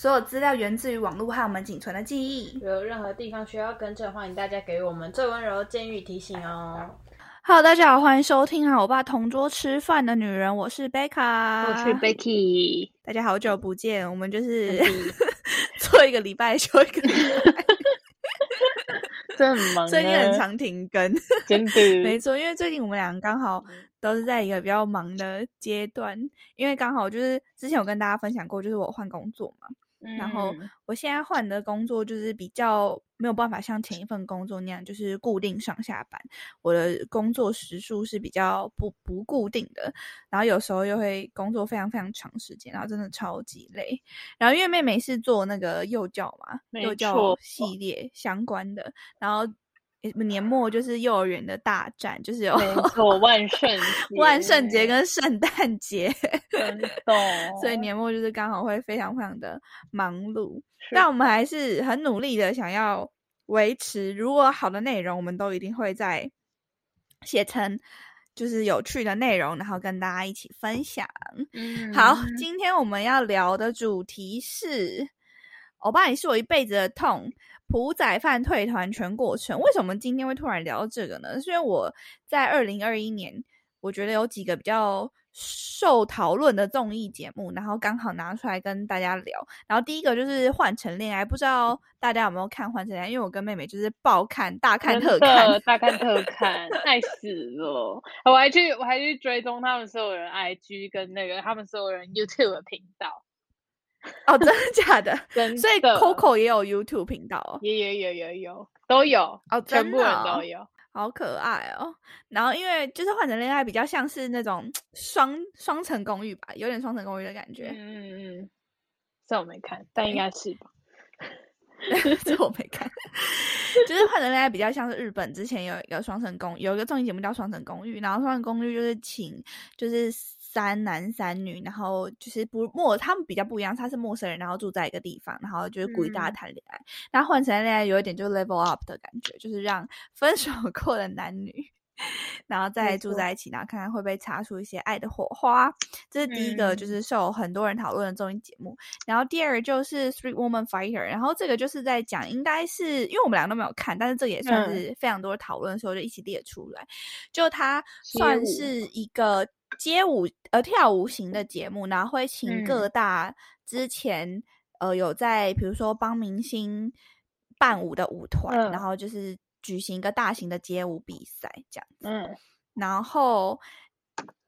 所有资料源自于网络和我们仅存的记忆。有任何地方需要更正，欢迎大家给我们最温柔的建议提醒哦。Hello，大家好，欢迎收听啊，我爸同桌吃饭的女人，我是贝卡，我是 Becky，大家好久不见，我们就是嗯 做一个礼拜休一个礼拜，真的很忙，最近很，常停更，真的，没错，因为最近我们俩刚好都是在一个比较忙的阶段，因为刚好就是之前有跟大家分享过，就是我换工作嘛，然后嗯我现在换的工作就是比较没有办法像前一份工作那样，就是固定上下班。我的工作时数是比较不不固定的，然后有时候又会工作非常非常长时间，然后真的超级累。然后因为妹妹是做那个幼教嘛，幼教系列相关的，然后诶年末就是幼儿园的大战，就是有没错，万圣节万圣节跟圣诞节。真 的，所以年末就是刚好会非常非常的忙碌，但我们还是很努力的想要维持。如果好的内容，我们都一定会在写成就是有趣的内容，然后跟大家一起分享。嗯好，今天我们要聊的主题是“欧巴，你是我一辈子的痛”。朴仔饭退团全过程，为什么今天会突然聊到这个呢？是因为我在二零二一年，我觉得有几个比较受讨论的综艺节目，然后刚好拿出来跟大家聊。然后第一个就是《换乘恋爱》，不知道大家有没有看《换乘恋爱》？因为我跟妹妹就是爆看、大看特看。大看特看，爱死了！我还去，我还去追踪他们所有人 IG 跟那个他们所有人 YouTube 的频道，哦，真的假的？真所以 Coco 也有 YouTube 频道哦。也有有有有都有，哦，全部人都有。好可爱哦！然后因为就是换成恋爱比较像是那种双双层公寓吧，有点双层公寓的感觉。嗯嗯嗯，这我没看，但应该是吧。这我没看，就是换成恋爱比较像是日本之前有一个双层公有一个综艺节目叫双层公寓，然后双层公寓就是请就是三男三女，然后就是不陌他们比较不一样，他是陌生人，然后住在一个地方，然后就是鼓励大家嗯谈恋爱。那换成恋爱有一点就是 level up 的感觉，就是让分手过的男女。然后再住在一起，然后看看会不会擦出一些爱的火花。这是第一个，就嗯是受很多人讨论的综艺节目。然后第二个就是《Street Woman Fighter》，然后这个就是在讲，应该是因为我们两个都没有看，但是这个也算嗯是非常多的讨论，所以我就一起列出来。就它算是一个街舞呃跳舞型的节目，然后会请各嗯大之前、呃有在比如说帮明星伴舞的舞团，嗯然后就是举行一个大型的街舞比赛这样子。嗯然后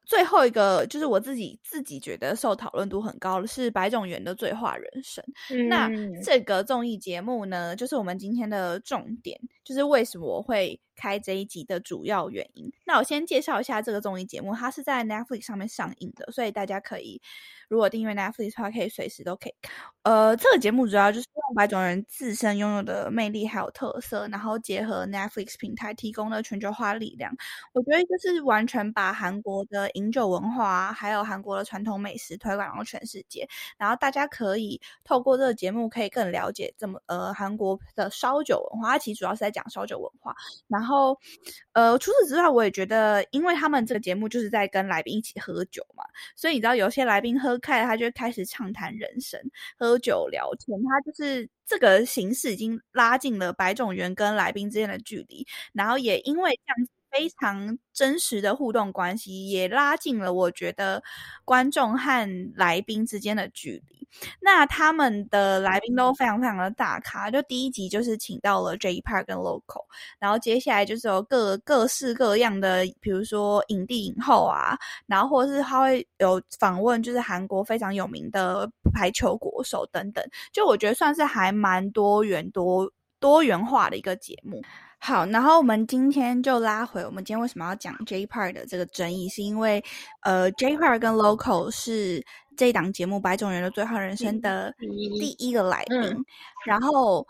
最后一个就是我自己自己觉得受讨论度很高的是白种元的醉话人生。那嗯这个综艺节目呢，就是我们今天的重点，就是为什么我会开这一集的主要原因。那我先介绍一下这个综艺节目，它是在 Netflix 上面上映的，所以大家可以如果订阅 Netflix 的话，可以随时都可以看。呃，这个节目主要就是用白种人自身拥有的魅力还有特色，然后结合 Netflix 平台提供的全球化力量，我觉得就是完全把韩国的饮酒文化，还有韩国的传统美食推广到全世界。然后大家可以透过这个节目，可以更了解这么呃韩国的烧酒文化。它其实主要是在讲烧酒文化。然然后呃，除此之外，我也觉得，因为他们这个节目就是在跟来宾一起喝酒嘛，所以你知道有些来宾喝开了，他就开始畅谈人生、喝酒聊天。他就是这个形式已经拉近了白种元跟来宾之间的距离，然后也因为这样子。非常真实的互动关系，也拉近了我觉得观众和来宾之间的距离。那他们的来宾都非常非常的大咖，就第一集就是请到了 J Park 跟 Local，然后接下来就是有各各式各样的，比如说影帝影后啊，然后或者是他会有访问，就是韩国非常有名的排球国手等等，就我觉得算是还蛮多元多多元化的一个节目。好，然后我们今天就拉回我们今天为什么要讲 J Park 的这个争议，是因为呃 J Park 跟 Local 是这一档节目《白种人的最后人生》的第一个来宾，嗯然后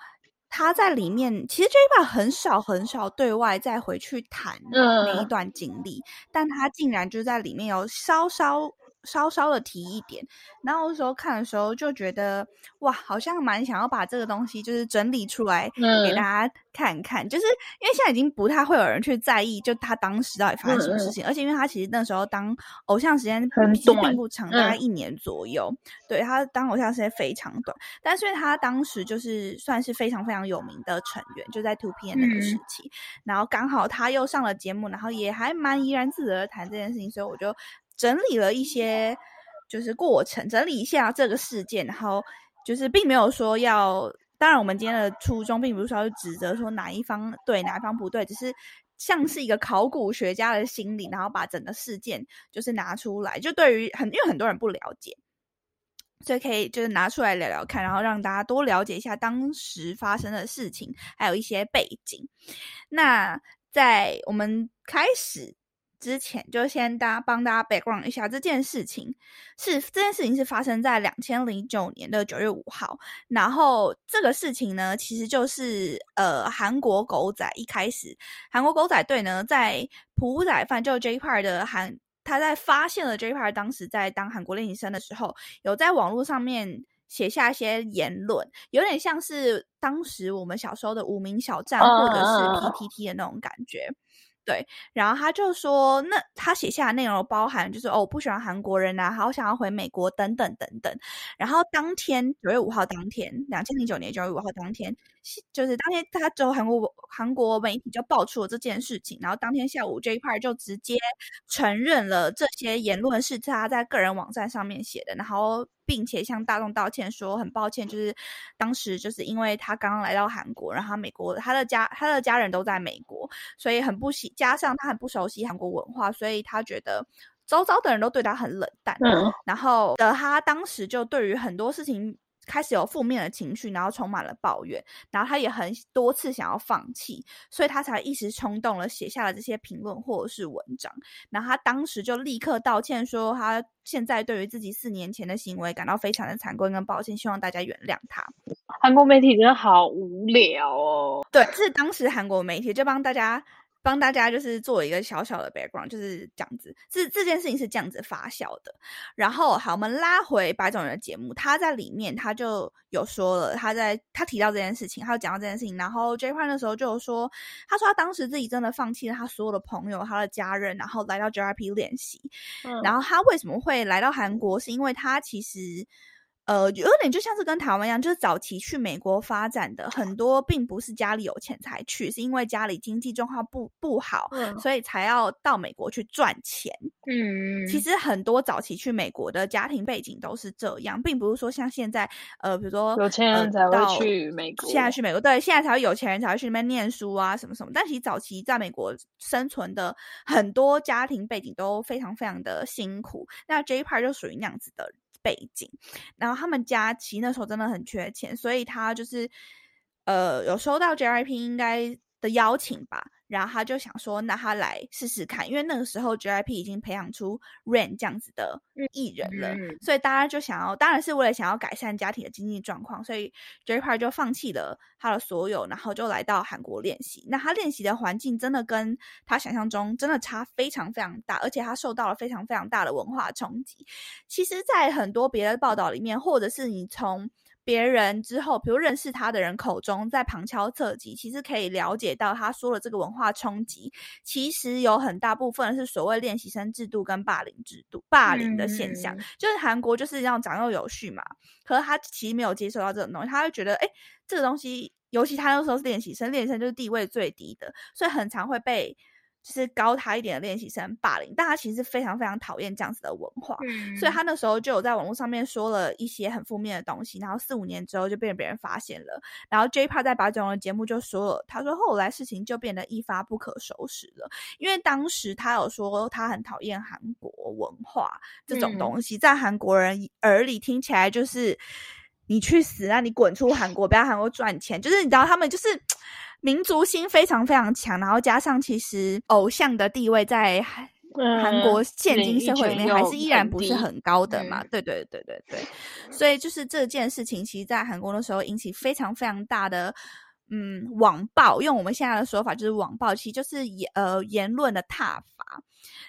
他在里面其实 J Park 很少很少对外再回去谈那一。嗯段经历，但他竟然就在里面有稍稍稍稍的提一点。然后那时候看的时候就觉得，哇，好像蛮想要把这个东西就是整理出来给大家看看。就是因为现在已经不太会有人去在意，就他当时到底发生什么事情。而且因为他其实那时候当偶像时间其实并不长，大概一年左右。对他当偶像时间非常短，但是因为他当时就是算是非常非常有名的成员，就在 Two PM 那个时期。然后刚好他又上了节目，然后也还蛮怡然自得的谈这件事情，所以我就整理了一些。就是过程整理一下这个事件，然后就是并没有说要，当然我们今天的初衷并不是说要指责说哪一方对哪一方不对，只是像是一个考古学家的心理，然后把整个事件就是拿出来，就对于很因为很多人不了解，所以可以就是拿出来聊聊看，然后让大家多了解一下当时发生的事情，还有一些背景。那在我们开始。之前就先大家帮大家 background 一下这件事情，是这件事情是发生在两千零九年的九月五号。然后这个事情呢，其实就是呃韩国狗仔一开始，韩国狗仔队呢在朴宰范就 J Park 的韩，他在发现了 J Park 当时在当韩国练习生的时候，有在网络上面写下一些言论，有点像是当时我们小时候的无名小站或者是 PTT 的那种感觉。对，然后他就说，那他写下的内容包含就是哦，我不喜欢韩国人啊，好想要回美国等等等等。然后当天九月五号当天，两千零九年九月五号当天，就是当天他之后韩国韩国媒体就爆出了这件事情，然后当天下午 J Park 就直接承认了这些言论是他在个人网站上面写的，然后。并且向大众道歉，说很抱歉，就是当时就是因为他刚刚来到韩国，然后美国他的家他的家人都在美国，所以很不喜，加上他很不熟悉韩国文化，所以他觉得周遭的人都对他很冷淡。嗯，然后的他当时就对于很多事情。开始有负面的情绪，然后充满了抱怨，然后他也很多次想要放弃，所以他才一时冲动了写下了这些评论或者是文章。然后他当时就立刻道歉，说他现在对于自己四年前的行为感到非常的惭愧跟抱歉，希望大家原谅他。韩国媒体真的好无聊哦。对，这是当时韩国媒体就帮大家。帮大家就是做一个小小的 background，就是这样子，这这件事情是这样子发酵的。然后好，我们拉回白种人的节目，他在里面他就有说了，他在他提到这件事情，他有讲到这件事情。然后 J 块那时候就有说，他说他当时自己真的放弃了他所有的朋友、他的家人，然后来到 JYP 练习。然后他为什么会来到韩国？是因为他其实。呃，有点就像是跟台湾一样，就是早期去美国发展的很多，并不是家里有钱才去，是因为家里经济状况不不好，所以才要到美国去赚钱。嗯，其实很多早期去美国的家庭背景都是这样，并不是说像现在，呃，比如说有钱人才会去美国，现在去美国，对，现在才会有钱人才会去那边念书啊，什么什么。但其实早期在美国生存的很多家庭背景都非常非常的辛苦，那 J Part 就属于那样子的。背景，然后他们家其实那时候真的很缺钱，所以他就是，呃，有收到 JYP 应该的邀请吧。然后他就想说，那他来试试看，因为那个时候 JYP 已经培养出 Rain 这样子的艺人了，所以大家就想要，当然是为了想要改善家庭的经济状况，所以 JYP 就放弃了他的所有，然后就来到韩国练习。那他练习的环境真的跟他想象中真的差非常非常大，而且他受到了非常非常大的文化冲击。其实，在很多别的报道里面，或者是你从别人之后，比如认识他的人口中，在旁敲侧击，其实可以了解到，他说的这个文化冲击，其实有很大部分是所谓练习生制度跟霸凌制度、霸凌的现象。就是韩国就是要长幼有序嘛，可是他其实没有接受到这种东西，他会觉得，哎，这个东西，尤其他那时候是练习生，练习生就是地位最低的，所以很常会被。就是高他一点的练习生霸凌，但他其实非常非常讨厌这样子的文化，所以他那时候就有在网络上面说了一些很负面的东西，然后四五年之后就被别人发现了，然后 J Park 在八九的节目就说了，他说后来事情就变得一发不可收拾了，因为当时他有说他很讨厌韩国文化这种东西，在韩国人耳里听起来就是你去死啊，你滚出韩国，不要韩国赚钱，就是你知道他们就是。民族心非常非常强，然后加上其实偶像的地位在韩国现今社会里面还是依然不是很高的嘛？对对对对对，所以就是这件事情，其实，在韩国的时候引起非常非常大的嗯网暴，用我们现在的说法就是网暴，其实就是言呃言论的挞伐。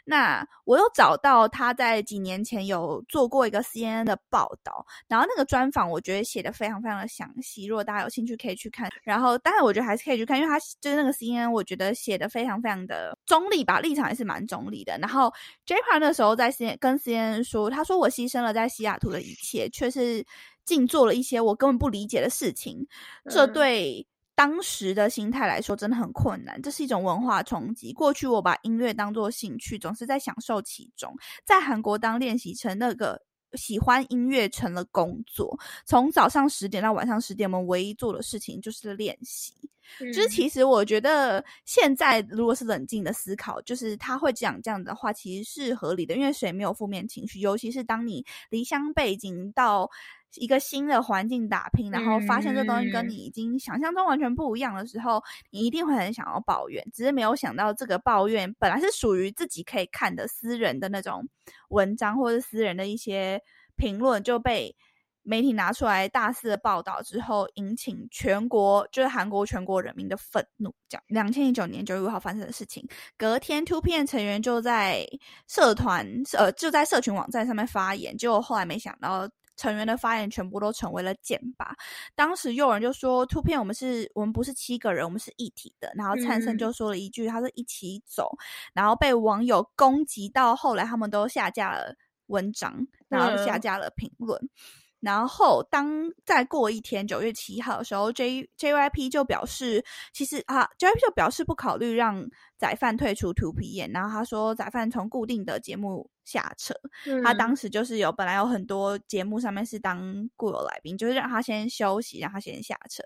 那我又找到他在几年前有做过一个 CNN 的报道，然后那个专访我觉得写的非常非常的详细，如果大家有兴趣可以去看。然后当然我觉得还是可以去看，因为他就是那个 CNN，我觉得写的非常非常的中立吧，立场也是蛮中立的。然后 J Park 那时候在 CNN 跟 CNN 说，他说我牺牲了在西雅图的一切，却是竟做了一些我根本不理解的事情，这对。当时的心态来说，真的很困难。这是一种文化冲击。过去我把音乐当做兴趣，总是在享受其中。在韩国，当练习成那个喜欢音乐成了工作，从早上十点到晚上十点，我们唯一做的事情就是练习。就是其实我觉得，现在如果是冷静的思考，就是他会讲这样的话，其实是合理的。因为谁没有负面情绪？尤其是当你离乡背景到。一个新的环境打拼，然后发现这东西跟你已经想象中完全不一样的时候，你一定会很想要抱怨。只是没有想到，这个抱怨本来是属于自己可以看的私人的那种文章，或者私人的一些评论，就被媒体拿出来大肆的报道之后，引起全国就是韩国全国人民的愤怒。讲两千零九年九月五号发生的事情，隔天 Two P 成员就在社团呃就在社群网站上面发言，结果后来没想到。成员的发言全部都成为了剑拔。当时有人就说图片我们是我们不是七个人，我们是一体的。然后灿森就说了一句，他说一起走。然后被网友攻击到后来，他们都下架了文章，然后下架了评论。然后当再过一天九月七号的时候，J JYP 就表示，其实啊，JYP 就表示不考虑让宰范退出 Two P 演。然后他说，宰范从固定的节目下车。他当时就是有本来有很多节目上面是当固有来宾，就是让他先休息，让他先下车。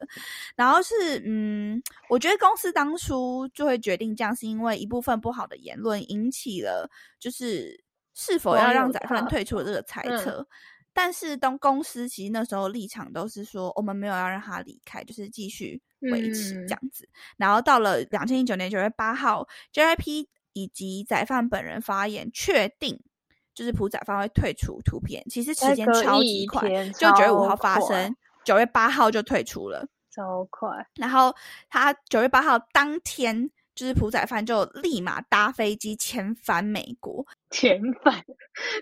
然后是嗯，我觉得公司当初就会决定这样，是因为一部分不好的言论引起了就是是否要让宰范退出的这个猜测。但是，当公司其实那时候立场都是说，我们没有要让他离开，就是继续维持这样子。然后到了两千一九年九月八号，JYP 以及宰范本人发言，确定就是朴宰范会退出图片。其实时间超级快，就九月五号发生，九月八号就退出了，超快。然后他九月八号当天。就是朴宰范就立马搭飞机遣返美国，遣返，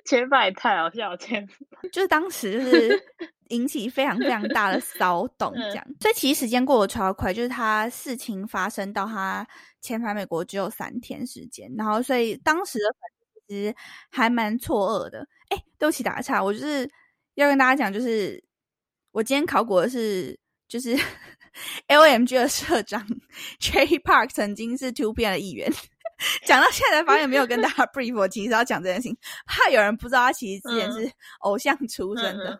遣返也太好笑，遣返就是当时就是 引起非常非常大的骚动，这样。所以其实时间过得超快，就是他事情发生到他遣返美国只有三天时间，然后所以当时的粉丝其实还蛮错愕的。哎，对不起打岔，我就是要跟大家讲，就是我今天考古的是就是。L M G 的社长 J Park 曾经是 Two P 的一员，讲到现在发现没有跟大家 brief，我其实要讲这件事情，怕有人不知道他其实之前是偶像出身的，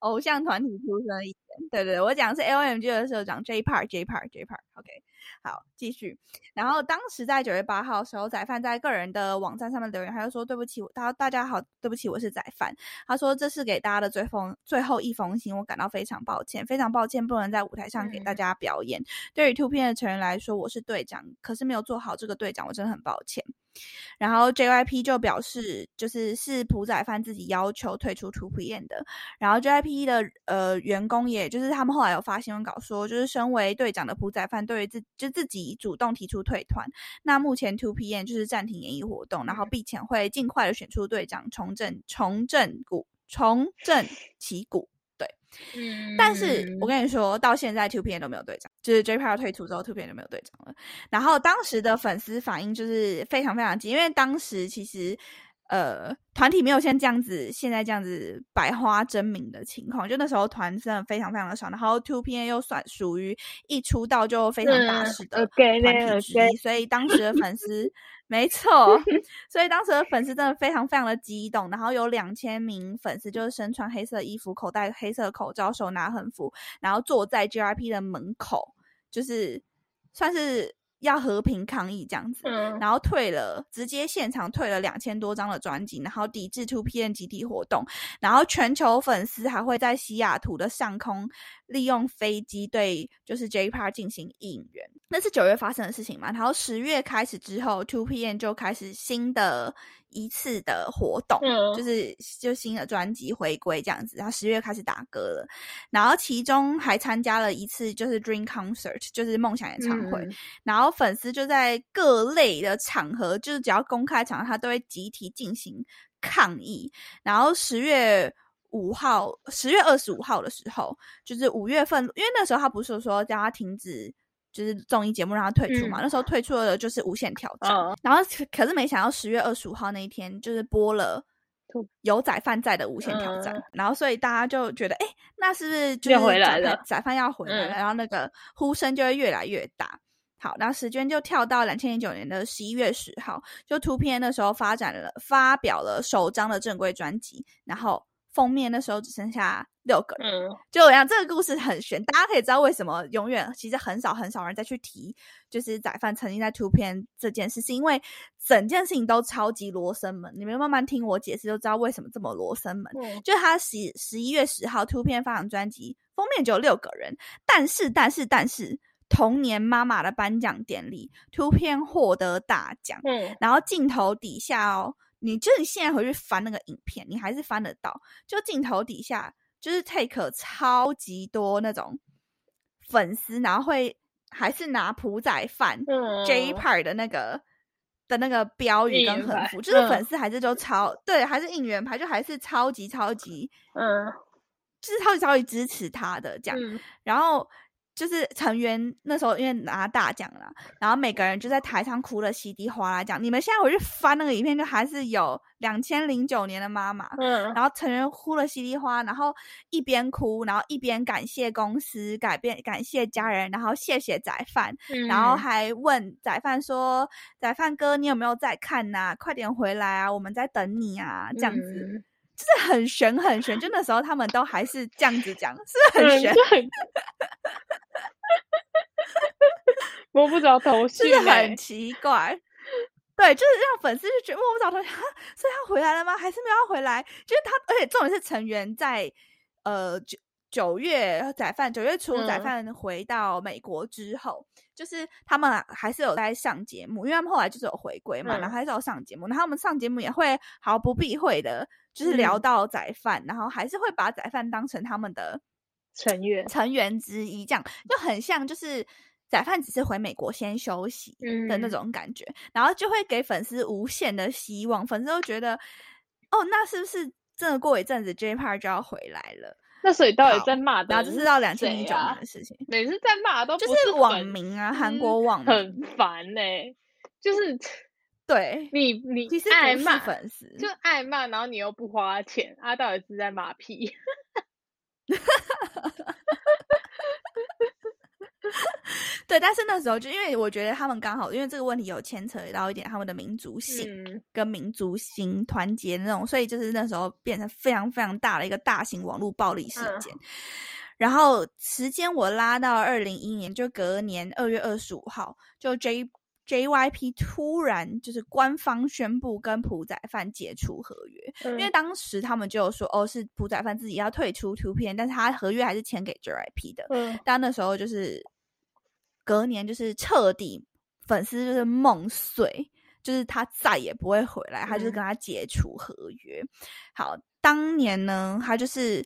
偶像团体出身的一员。对对，我讲的是 L M G 的社长 J Park J Park J Park，OK。好，继续。然后当时在九月八号的时候，宰范在个人的网站上面留言，他就说：“对不起，他大家好，对不起，我是宰范。”他说：“这是给大家的最封最后一封信，我感到非常抱歉，非常抱歉不能在舞台上给大家表演。对于 Two P 的成员来说，我是队长，可是没有做好这个队长，我真的很抱歉。”然后 JYP 就表示，就是是朴宰范自己要求退出 Two P 的。然后 JYP 的呃员工，也就是他们后来有发新闻稿说，就是身为队长的朴宰范对于自就自己主动提出退团。那目前 Two P N 就是暂停演艺活动，然后并且会尽快的选出队长，重振重振股重振旗鼓。对，嗯。但是我跟你说到现在 Two P N 都没有队长，就是 J P R 退出之后，Two P N 就没有队长了。然后当时的粉丝反应就是非常非常急，因为当时其实。呃，团体没有像这样子，现在这样子百花争鸣的情况，就那时候团真的非常非常的少，然后 Two P N 又算属于一出道就非常大势的团体之一，所以当时的粉丝，没错，所以当时的粉丝真的非常非常的激动，然后有两千名粉丝就是身穿黑色衣服，口袋黑色口罩，手拿横幅，然后坐在 G R P 的门口，就是算是。要和平抗议这样子，然后退了，直接现场退了两千多张的专辑，然后抵制 Two P N 集体活动，然后全球粉丝还会在西雅图的上空利用飞机对就是 J Park 进行应援。那是九月发生的事情嘛？然后十月开始之后，Two PM 就开始新的一次的活动，就是就新的专辑回归这样子。然后十月开始打歌了，然后其中还参加了一次就是 Dream Concert，就是梦想演唱会。然后粉丝就在各类的场合，就是只要公开场合，他都会集体进行抗议。然后十月五号，十月二十五号的时候，就是五月份，因为那时候他不是说叫他停止。就是综艺节目让他退出嘛，那时候退出的就是无限挑战，然后可是没想到十月二十五号那一天就是播了有仔饭在的无限挑战，然后所以大家就觉得，哎，那是不是就回来了？仔饭要回来了，然后那个呼声就会越来越大。好，然后时间就跳到两千零九年的十一月十号，就图片那时候发展了发表了首张的正规专辑，然后。封面那时候只剩下六个人，就我讲这个故事很悬，大家可以知道为什么永远其实很少很少人再去提，就是仔饭曾经在图片这件事，是因为整件事情都超级罗生门。你们慢慢听我解释就知道为什么这么罗生门。就他十十一月十号图片发行专辑封面只有六个人，但是但是但是同年妈妈的颁奖典礼，图片获得大奖，嗯，然后镜头底下哦。你就你现在回去翻那个影片，你还是翻得到。就镜头底下，就是 take 超级多那种粉丝，然后会还是拿朴仔饭 J Part 的那个的那个标语跟横幅，就是粉丝还是就超对，还是应援牌，就还是超级超级，嗯，就是超级超级支持他的这样，然后。就是成员那时候因为拿大奖了，然后每个人就在台上哭的稀里哗啦讲。你们现在回去翻那个影片，就还是有两千零九年的妈妈，嗯，然后成员哭了稀里哗，然后一边哭，然后一边感谢公司，改变感谢家人，然后谢谢仔饭，然后还问仔饭说：“仔饭哥，你有没有在看呐？快点回来啊，我们在等你啊！”这样子。就是很悬很悬，就那时候他们都还是这样子讲，是很悬，摸不着头绪，就是很奇怪。对，就是让粉丝就觉得摸不着头绪，所以他回来了吗？还是没有要回来？就是他，而且重点是成员在呃九九月载饭九月初载饭回到美国之后，就是他们还是有在上节目，因为他们后来就是有回归嘛，然后还是有上节目，然后他们上节目也会毫不避讳的。就是聊到仔饭，然后还是会把仔饭当成他们的成员成员之一，这样就很像，就是仔饭只是回美国先休息的那种感觉，然后就会给粉丝无限的希望，粉丝都觉得，哦，那是不是真的过一阵子 J Park 就要回来了？那所以到底在骂？然后这是到两千零九年的事情，每次在骂都就是网民啊，韩国网很烦呢，就是。对你，你其实爱骂粉丝，就爱骂，然后你又不花钱，啊，到底是在骂屁？对，但是那时候就因为我觉得他们刚好，因为这个问题有牵扯到一点他们的民族性跟民族性团结那种，所以就是那时候变成非常非常大的一个大型网络暴力事件。然后时间我拉到二零一一年，就隔年二月二十五号，就 J。JYP 突然就是官方宣布跟朴宰范解除合约，因为当时他们就有说哦是朴宰范自己要退出 Two P，但是他合约还是签给 JYP 的。嗯，但那时候就是隔年就是彻底粉丝就是梦碎，就是他再也不会回来，他就是跟他解除合约。好，当年呢，他就是。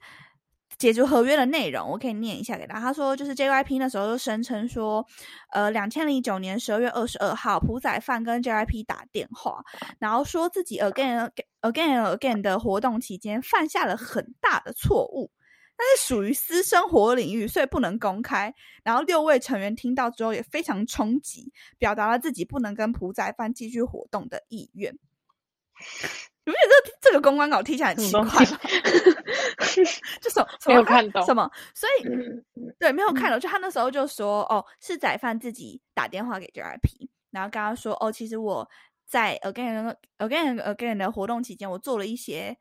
解除合约的内容，我可以念一下给大家。他说，就是 JYP 那时候就声称说，呃，两千零九年十二月二十二号，朴宰范跟 JYP 打电话，然后说自己 again again again 的活动期间犯下了很大的错误，但是属于私生活领域，所以不能公开。然后六位成员听到之后也非常冲击，表达了自己不能跟朴宰范继续活动的意愿。你不觉得这这个公关稿听起来很奇怪吗？就什没有看懂什么，所以对没有看懂。就他那时候就说：“哦，是仔范自己打电话给 JYP，然后跟他说：‘哦，其实我在 again again again 的活动期间，我做了一些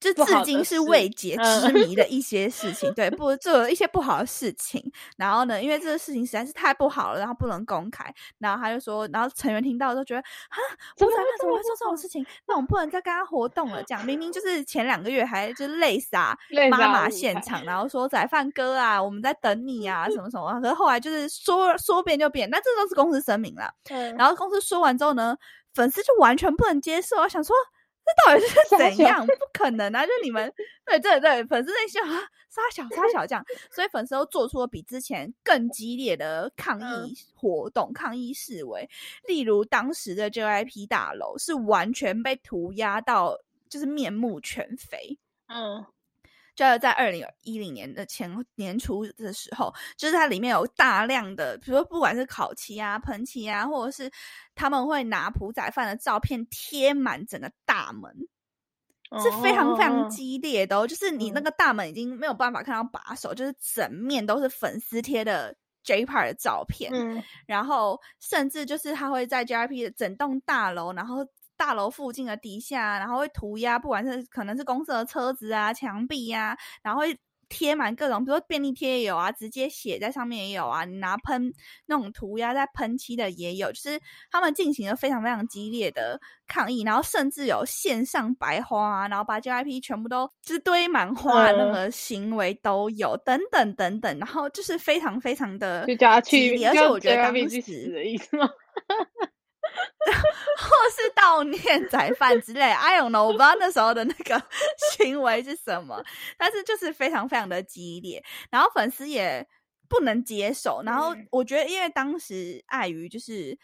就至今是未解之谜的一些事情，对，不做一些不好的事情。然后呢，因为这个事情实在是太不好了，然后不能公开。然后他就说，然后成员听到都觉得啊，我宰范怎么会做这种事情？那我们不能再跟他活动了。这样明明就是前两个月还就是泪洒 妈妈现场，然后说宰范哥啊，我们在等你啊，什么什么。可是后来就是说说变就变，那这都是公司声明了。然后公司说完之后呢，粉丝就完全不能接受，想说。这到底是怎样？不可能啊！就你们 对对对，粉丝在笑啊，杀小杀小这样，所以粉丝都做出了比之前更激烈的抗议活动、抗议示威。例如，当时的 JYP 大楼是完全被涂鸦到，就是面目全非。嗯。就是在二零一零年的前年初的时候，就是它里面有大量的，比如说不管是烤漆啊、喷漆啊，或者是他们会拿朴仔饭的照片贴满整个大门，是非常非常激烈的。就是你那个大门已经没有办法看到把手，就是整面都是粉丝贴的 J Park 的照片，然后甚至就是他会在 J R P 的整栋大楼，然后。大楼附近的底下，然后会涂鸦，不管是可能是公司的车子啊、墙壁呀，然后会贴满各种，比如说便利贴也有啊，直接写在上面也有啊，你拿喷那种涂鸦在喷漆的也有，就是他们进行了非常非常激烈的抗议，然后甚至有线上白花啊，然后把 JIP 全部都就是堆满花那个行为都有，等等等等，然后就是非常非常的激烈，而且我觉得当时的意思吗？或是悼念宰饭之类，I don't know，我不知道那时候的那个 行为是什么，但是就是非常非常的激烈，然后粉丝也不能接受，然后我觉得，因为当时碍于就是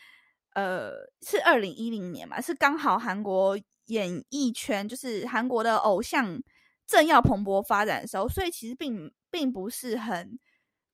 呃是二零一零年嘛，是刚好韩国演艺圈就是韩国的偶像正要蓬勃发展的时候，所以其实并并不是很。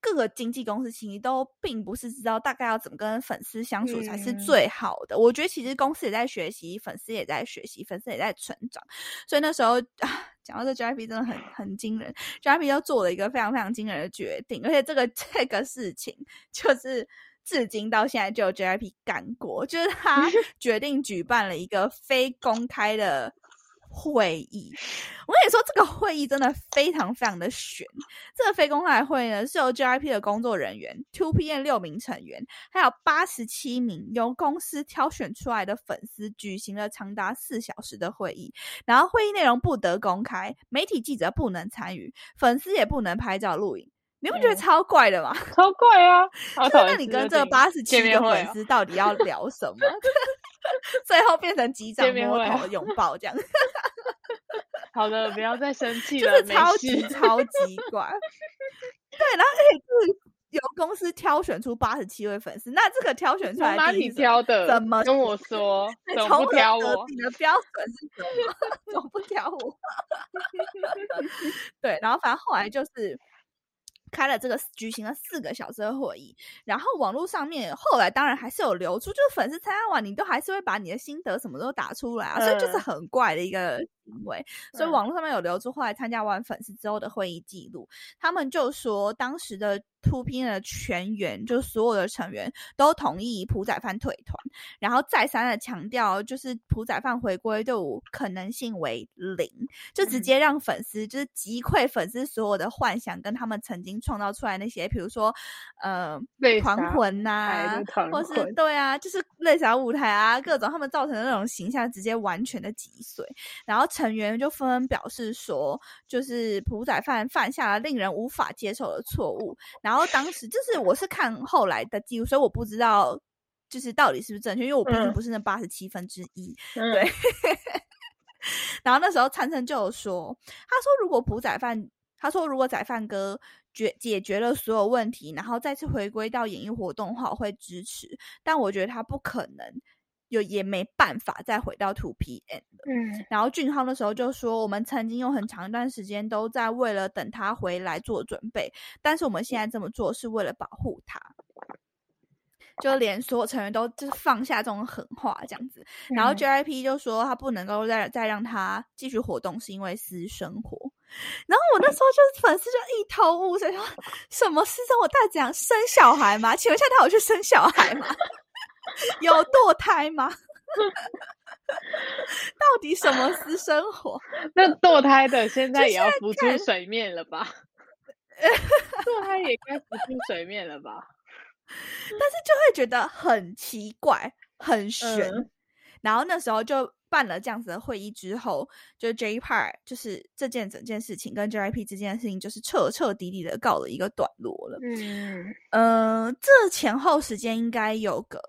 各个经纪公司其实都并不是知道大概要怎么跟粉丝相处才是最好的。我觉得其实公司也在学习，粉丝也在学习，粉丝也在成长。所以那时候啊，讲到这 JYP 真的很很惊人，JYP 又做了一个非常非常惊人的决定，而且这个 这个事情就是至今到现在就有 JYP 干过，就是他 决定举办了一个非公开的。会议，我跟你说，这个会议真的非常非常的悬。这个非公开会呢，是由 GIP 的工作人员、Two PM 六名成员，还有八十七名由公司挑选出来的粉丝，举行了长达四小时的会议。然后会议内容不得公开，媒体记者不能参与，粉丝也不能拍照录影。你不觉得超怪的吗？超怪啊！那你跟这八十七个粉丝到底要聊什么？最后变成机长摸头拥抱这样。好的，不要再生气了。就是超级超级怪。对，然后可以是由公司挑选出八十七位粉丝，那这个挑选出来，哪里挑的？怎么跟我说？怎么不挑我？你的标准是什么？怎么不挑我？对，然后反正后来就是。开了这个举行了四个小时的会议，然后网络上面后来当然还是有流出，就是粉丝参加完你都还是会把你的心得什么都打出来啊，所以就是很怪的一个行为。所以网络上面有流出后来参加完粉丝之后的会议记录，他们就说当时的。Two P 的全员，就是所有的成员都同意朴宰范退团，然后再三的强调，就是朴宰范回归队伍可能性为零，就直接让粉丝就是击溃粉丝所有的幻想，跟他们曾经创造出来那些，比如说呃团魂呐，或是对啊，就是泪洒舞台啊，各种他们造成的那种形象，直接完全的击碎。然后成员就纷纷表示说，就是朴宰范犯下了令人无法接受的错误，然然后当时就是我是看后来的记录，所以我不知道就是到底是不是正确，因为我毕竟不是那八十七分之一。对。然后那时候灿灿就有说，他说如果朴宰范，他说如果宰范哥决解决了所有问题，然后再次回归到演艺活动的话，我会支持。但我觉得他不可能。有也没办法再回到 Two PM 了。嗯，然后俊浩那时候就说，我们曾经有很长一段时间都在为了等他回来做准备，但是我们现在这么做是为了保护他，就连所有成员都就是放下这种狠话这样子。然后 JIP 就说他不能够再再让他继续活动，是因为私生活。然后我那时候就是粉丝就一头雾水，说什么私生活？大讲生小孩吗？请问一下，他有去生小孩吗？有堕胎吗？到底什么私生活？那堕胎的现在也要浮出水面了吧？堕胎也该浮出水面了吧？但是就会觉得很奇怪、很悬。然后那时候就办了这样子的会议之后，就 J Part 就是这件整件事情跟 JIP 这件事情，就是彻彻底底的告了一个段落了。嗯呃，这前后时间应该有个。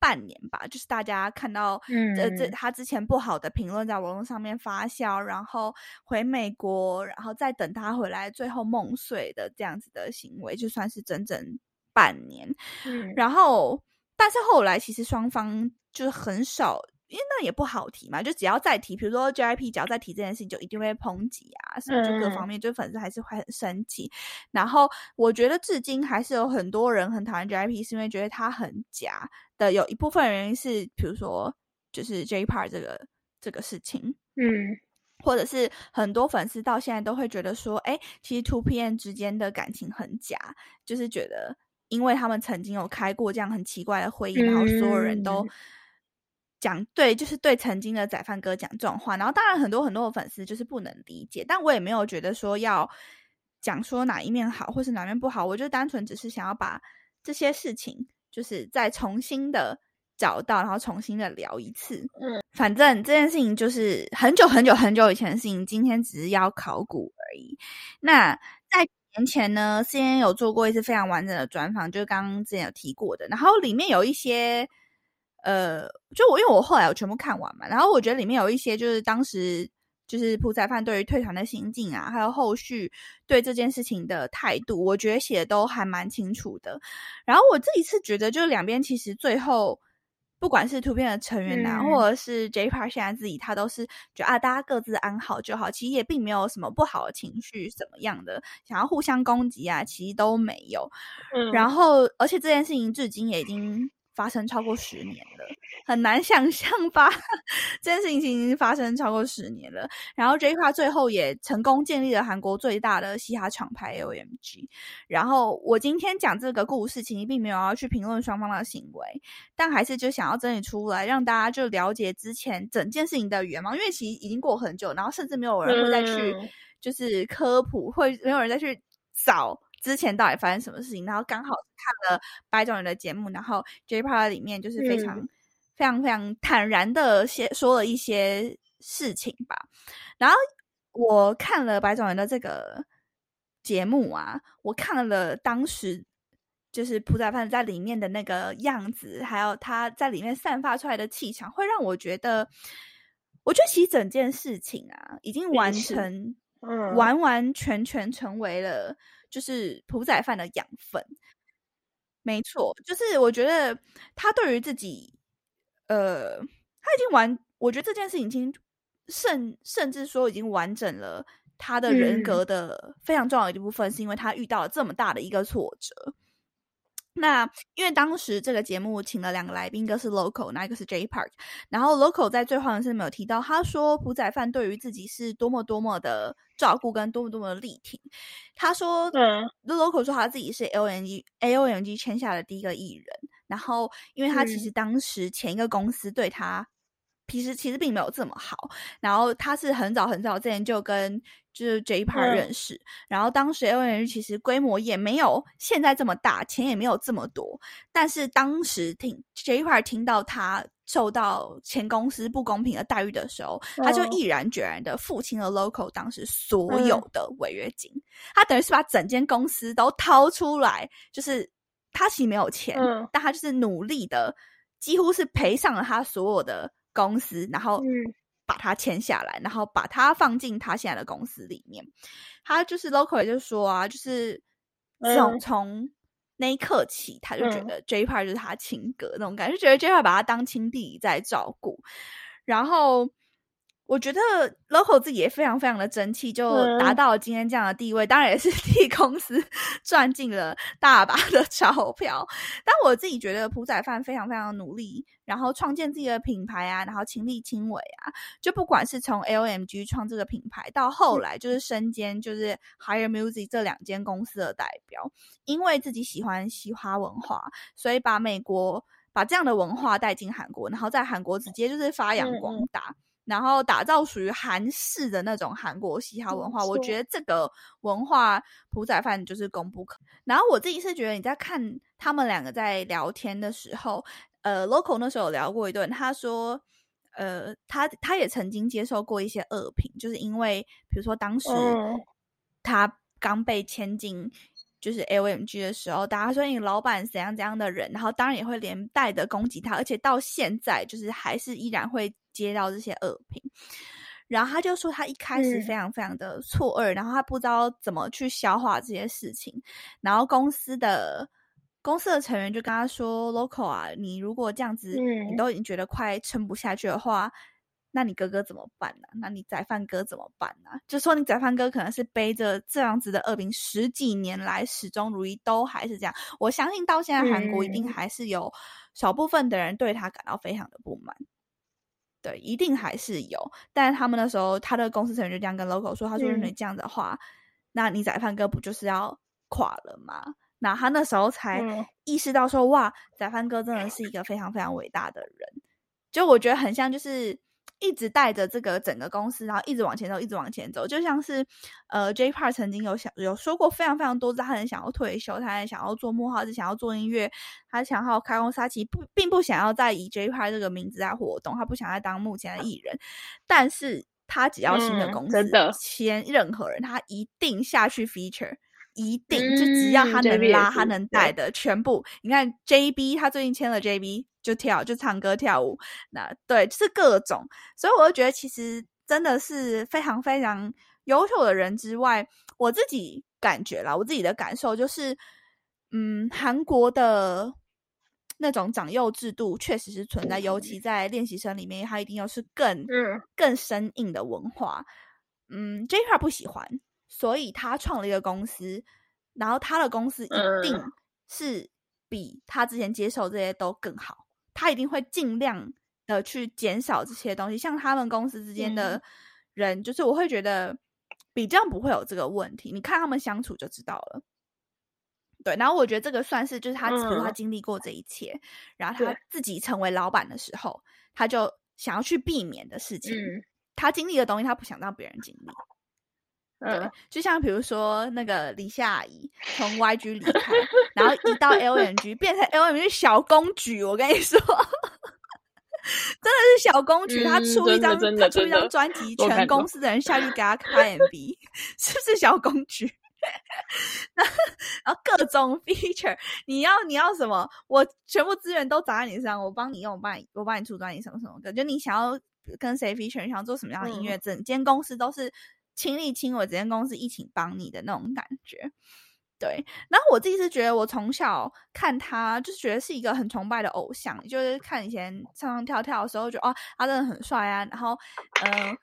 半年吧，就是大家看到，呃，这他之前不好的评论在网络上面发酵，然后回美国，然后再等他回来，最后梦碎的这样子的行为，就算是整整半年。嗯，然后，但是后来其实双方就是很少。因为那也不好提嘛，就只要再提，比如说 JIP 只要再提这件事情，就一定会抨击啊，什么就各方面，就粉丝还是会很生气。然后我觉得至今还是有很多人很讨厌 JIP，是因为觉得他很假的。有一部分原因是，比如说就是 JPart 这个这个事情，嗯，或者是很多粉丝到现在都会觉得说，哎，其实 Two PM 之间的感情很假，就是觉得因为他们曾经有开过这样很奇怪的会议，然后所有人都。讲对，就是对曾经的宰饭哥讲这种话，然后当然很多很多的粉丝就是不能理解，但我也没有觉得说要讲说哪一面好或是哪面不好，我就单纯只是想要把这些事情就是再重新的找到，然后重新的聊一次。嗯，反正这件事情就是很久很久很久以前的事情，今天只是要考古而已。那在年前呢，C N 有做过一次非常完整的专访，就是刚刚之前有提过的，然后里面有一些。呃，就我因为我后来我全部看完嘛，然后我觉得里面有一些就是当时就是朴宰范对于退团的心境啊，还有后续对这件事情的态度，我觉得写的都还蛮清楚的。然后我自己是觉得，就是两边其实最后不管是图片的成员呐，或者是 J Part 现在自己，他都是觉得啊，大家各自安好就好，其实也并没有什么不好的情绪，什么样的想要互相攻击啊，其实都没有。嗯，然后而且这件事情至今也已经。发生超过十年了，很难想象吧？这件事情已经发生超过十年了。然后 J 卡最后也成功建立了韩国最大的嘻哈厂牌 OMG。然后我今天讲这个故事，其实并没有要去评论双方的行为，但还是就想要整理出来，让大家就了解之前整件事情的原貌。因为其实已经过很久，然后甚至没有人会再去就是科普，会没有人再去找。之前到底发生什么事情？然后刚好看了白种人的节目，然后 J Part 里面就是非常、非常、非常坦然的些说了一些事情吧。然后我看了白种人的这个节目啊，我看了当时就是朴宰范在里面的那个样子，还有他在里面散发出来的气场，会让我觉得，我觉得其实整件事情啊，已经完成，完完全全成为了。就是屠宰犯的养分，没错，就是我觉得他对于自己，呃，他已经完，我觉得这件事情已经甚甚至说已经完整了他的人格的非常重要的一部分，是因为他遇到了这么大的一个挫折。那因为当时这个节目请了两个来宾，一个是 Local，那一个是 J Park。然后 Local 在最后的是没有提到，他说朴宰范对于自己是多么多么的照顾，跟多么多么的力挺。他说，嗯，Local 说他自己是 L N G A O N G 签下的第一个艺人。然后，因为他其实当时前一个公司对他。其实其实并没有这么好，然后他是很早很早之前就跟就是 J Part 认识，然后当时 L N G 其实规模也没有现在这么大，钱也没有这么多，但是当时听 J Part 听到他受到前公司不公平的待遇的时候，他就毅然决然的付清了 Local 当时所有的违约金，他等于是把整间公司都掏出来，就是他其实没有钱，但他就是努力的，几乎是赔上了他所有的。公司，然后把他签下来，然后把他放进他现在的公司里面。他就是 local，就说啊，就是从从那一刻起，他就觉得 J Part 就是他亲哥那种感觉，就觉得 J Part 把他当亲弟弟在照顾，然后。我觉得 local 自己也非常非常的争气，就达到了今天这样的地位，当然也是 替公司赚进了大把的钞票。但我自己觉得朴宰范非常非常努力，然后创建自己的品牌啊，然后亲力亲为啊，就不管是从 LMG 创这个品牌，到后来就是身兼就是 Higher Music 这两间公司的代表，因为自己喜欢嘻哈文化，所以把美国把这样的文化带进韩国，然后在韩国直接就是发扬光大。然后打造属于韩式的那种韩国嘻哈文化。我觉得这个文化朴宰范就是功不可。然后我自己是觉得你在看他们两个在聊天的时候，呃，local 那时候有聊过一顿，他说。呃，他他也曾经接受过一些恶评，就是因为比如说当时嗯他刚被签进就是 LMG 的时候，大家说你老板怎样怎样的人，然后当然也会连带的攻击他，而且到现在就是还是依然会接到这些恶评。然后他就说，他一开始嗯非常非常的错愕，然后他不知道怎么去消化这些事情，然后公司的公司的成员就跟他说：“local 啊，你如果这样子，你嗯都已经觉得快撑不下去的话，那你哥哥怎么办呢、那你宰饭哥怎么办呢、就说你宰饭哥可能是背着这样子的恶评，十几年来始终如一，都还是这样。我相信到现在韩国一定嗯还是有少部分的人对他感到非常的不满。”对，一定还是有，但是他们那时候，他的公司成员就这样跟 logo 说，他说：“嗯你这样的话，那你仔饭哥不就是要垮了吗？”那他那时候才嗯意识到说：“哇，仔饭哥真的是一个非常非常伟大的人。”就我觉得很像，就是一直带着这个整个公司，然后一直往前走，一直往前走，就像是呃，J Park 曾经有想有说过非常非常多次，他很想要退休，他很想要做幕后，是想要做音乐，他想要开公司，他其实不并不想要再以 J Park 这个名字在活动，他不想再当目前的艺人，但是他只要新的嗯公司签任何人，他一定下去 feature。一定就只要嗯他能拉，是他能带的全部。你看 JB，他最近签了 JB，就跳就唱歌跳舞，那对是各种。所以我就觉得其实真的是非常非常优秀的人之外，我自己感觉啦，我自己的感受就是，嗯，韩国的那种长幼制度确实是存在，尤其在练习生里面，它一定要是更嗯更生硬的文化。嗯 j p 不喜欢，所以他创了一个公司，然后他的公司一定嗯是比他之前接受这些都更好，他一定会尽量的去减少这些东西。像他们公司之间的嗯人，就是我会觉得比较不会有这个问题，你看他们相处就知道了。对，然后我觉得这个算是就是他，比如他嗯经历过这一切，然后他自己成为老板的时候，他就想要去避免的事情。嗯他经历的东西，他不想让别人经历。对嗯，就像比如说那个李夏怡从 YG 离开，然后一到 LNG 变成 LNG 小公举，我跟你说，真的是小公举。他嗯出一张，他出一张专辑，全公司的人下去给他开 MV，是不是小公举？然后各种 feature，你要你要什么，我全部资源都砸在你身上，我帮你用，我帮你我帮你出专辑什么什么的，就你想要跟谁 feature，你想要做什么样的音乐，嗯整间公司都是亲力亲为，整间公司一起帮你的那种感觉。对，然后我自己是觉得，我从小看他，就是觉得是一个很崇拜的偶像，就是看以前唱唱跳跳的时候，觉得哦，他真的很帅啊。然后，嗯、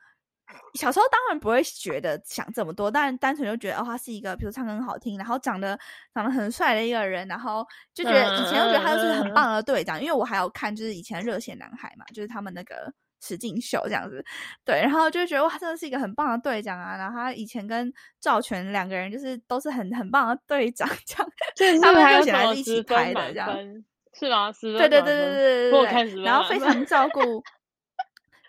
小时候当然不会觉得想这么多，但单纯就觉得哦，他是一个比如唱歌很好听，然后长得长得很帅的一个人，然后就觉得以前就觉得他就是很棒的队长，因为我还有看就是以前热血男孩嘛，就是他们那个实境秀这样子，对，然后就觉得哇，真的是一个很棒的队长啊。然后他以前跟赵全两个人就是都是很很棒的队长，这样 这他们还一起拍的这样。是吗？十分对对对对对对对对，然后非常照 顾，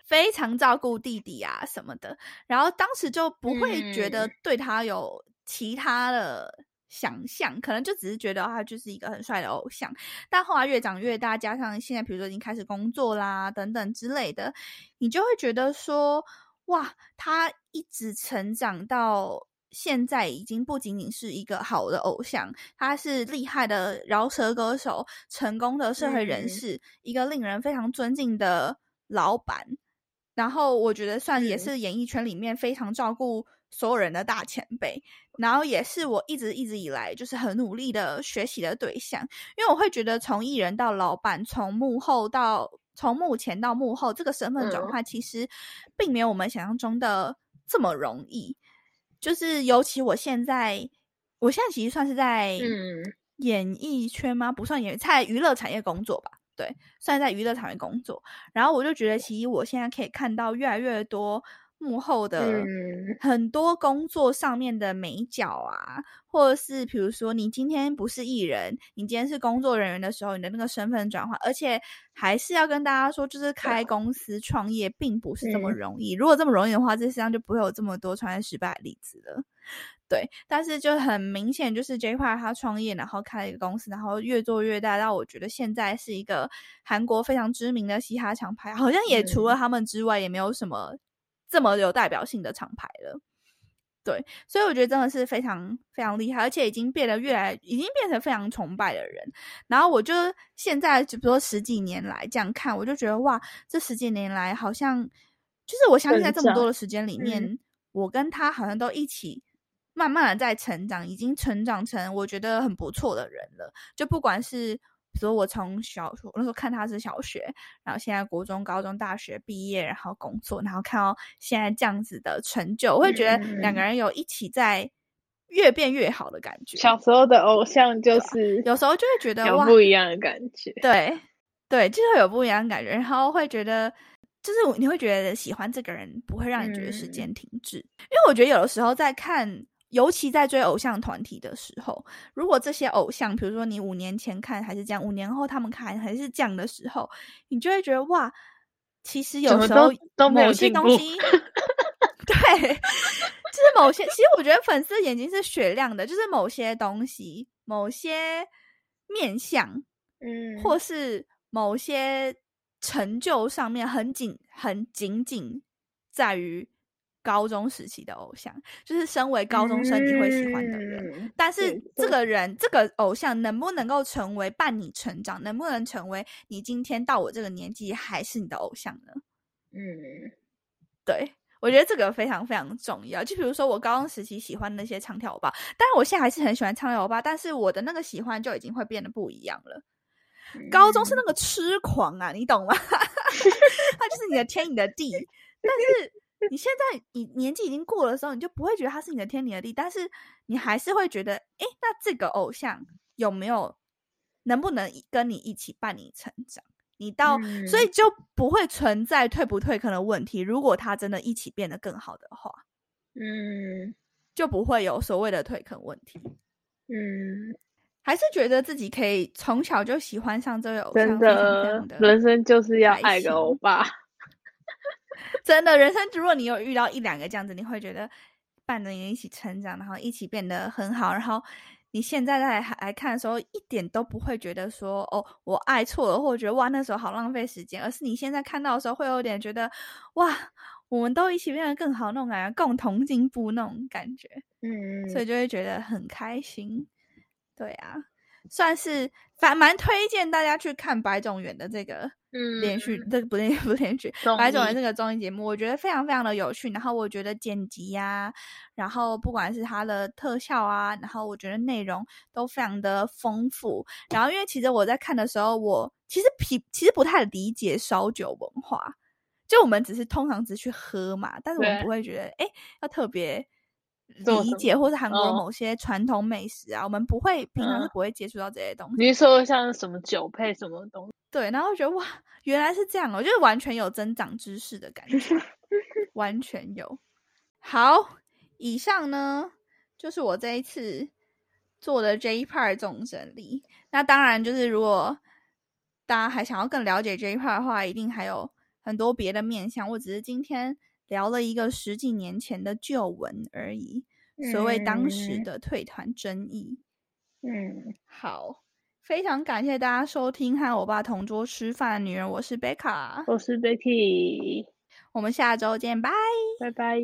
非常照顾弟弟啊什么的，然后当时就不会觉得嗯对他有其他的想象，可能就只是觉得他就是一个很帅的偶像，但后来越长越大，加上现在比如说已经开始工作啦等等之类的，你就会觉得说，哇，他一直成长到。现在已经不仅仅是一个好的偶像，他是厉害的饶舌歌手，成功的社会人嗯士，一个令人非常尊敬的老板。然后我觉得算也嗯是演艺圈里面非常照顾所有人的大前辈，然后也是我一直一直以来就是很努力的学习的对象，因为我会觉得从艺人到老板，从幕后到从幕前到幕后，这个身份转嗯换其实并没有我们想象中的这么容易。就是尤其我现在，我现在其实算是在嗯演艺圈吗？不算演，在娱乐产业工作吧。对，算在娱乐产业工作。然后我就觉得，其实我现在可以看到越来越多幕后的嗯很多工作上面的美角啊，或者是比如说你今天不是艺人，你今天是工作人员的时候，你的那个身份转换，而且还是要跟大家说，就是开公司创业并不是这么嗯容易。如果这么容易的话，这世上就不会有这么多创业失败的例子了。对，但是就很明显，就是 J Park 他创业，然后开了一个公司，然后越做越大，到我觉得现在是一个韩国非常知名的嘻哈厂牌，好像也除了他们之外，也没有什么这么有代表性的厂牌了。对，所以我觉得真的是非常非常厉害，而且已经变得越来，已经变成非常崇拜的人。然后我就现在，就比如说十几年来这样看，我就觉得哇，这十几年来好像就是我相信在这么多的时间里面，嗯我跟他好像都一起慢慢的在成长，已经成长成我觉得很不错的人了。就不管是比如我从小我那时候看他是小学，然后现在国中、高中、大学毕业，然后工作，然后看到现在这样子的成就，我会觉得嗯两个人有一起在越变越好的感觉。小时候的偶像就是有时候就会觉得有哇，不一样的感觉。对对，就是会有不一样的感觉，然后会觉得，就是你会觉得喜欢这个人不会让你觉得时嗯间停滞，因为我觉得有的时候在看，尤其在追偶像团体的时候，如果这些偶像，比如说你五年前看还是这样，五年后他们看还是这样的时候，你就会觉得哇，其实有时候都某些东西，对，就是某些，其实我觉得粉丝眼睛是雪亮的，就是某些东西，某些面相。嗯，或是某些成就上面很紧很紧紧在于高中时期的偶像，就是身为高中生你会喜欢的人。嗯但是这个人这个偶像能不能够成为伴你成长，能不能成为你今天到我这个年纪还是你的偶像呢？嗯对。我觉得这个非常非常重要。就比如说，我高中时期喜欢那些唱跳欧巴，但是我现在还是很喜欢唱跳欧巴，但是我的那个喜欢就已经会变得不一样了。高中是那个痴狂啊，你懂吗？他就是你的天，你的地。但是你现在你年纪已经过了的时候，你就不会觉得他是你的天，你的地，但是你还是会觉得，哎，那这个偶像有没有能不能跟你一起伴你成长？你到，所以嗯就不会存在退不退坑的问题。如果他真的一起变得更好的话，嗯就不会有所谓的退坑问题。嗯，还是觉得自己可以从小就喜欢上这位偶像，真的的人生就是要开爱个欧巴。真的，人生如果你有遇到一两个这样子，你会觉得伴着你一起成长，然后一起变得很好，然后你现在在来来看的时候，一点都不会觉得说哦，我爱错了，或者觉得哇那时候好浪费时间，而是你现在看到的时候，会有点觉得哇，我们都一起变得更好那种感觉，共同进步那种感觉。嗯，所以就会觉得很开心。对啊，算是反蛮推荐大家去看白种元的这个嗯连续，这个不连不是连续，白种元这个综艺节目，我觉得非常非常的有趣。然后我觉得剪辑呀、然后不管是它的特效啊，然后我觉得内容都非常的丰富。然后因为其实我在看的时候，我其实皮其实不太理解烧酒文化，就我们只是通常只去喝嘛，但是我们不会觉得哎要特别。理解，或是韩国哦某些传统美食啊，我们不会平常是嗯不会接触到这些东西。你是说像什么酒配什么东西？对，然后觉得哇，原来是这样哦，就是完全有增长知识的感觉，完全有。好，以上呢就是我这一次做的 J Part 总整理。那当然，就是如果大家还想要更了解 J Part 的话，一定还有很多别的面向。我只是今天聊了一个十几年前的旧闻而已，所谓当时嗯的退团争议。嗯，好，非常感谢大家收听和我爸同桌吃饭的女人，我是贝卡，我是 Becky，我们下周见，拜。拜拜。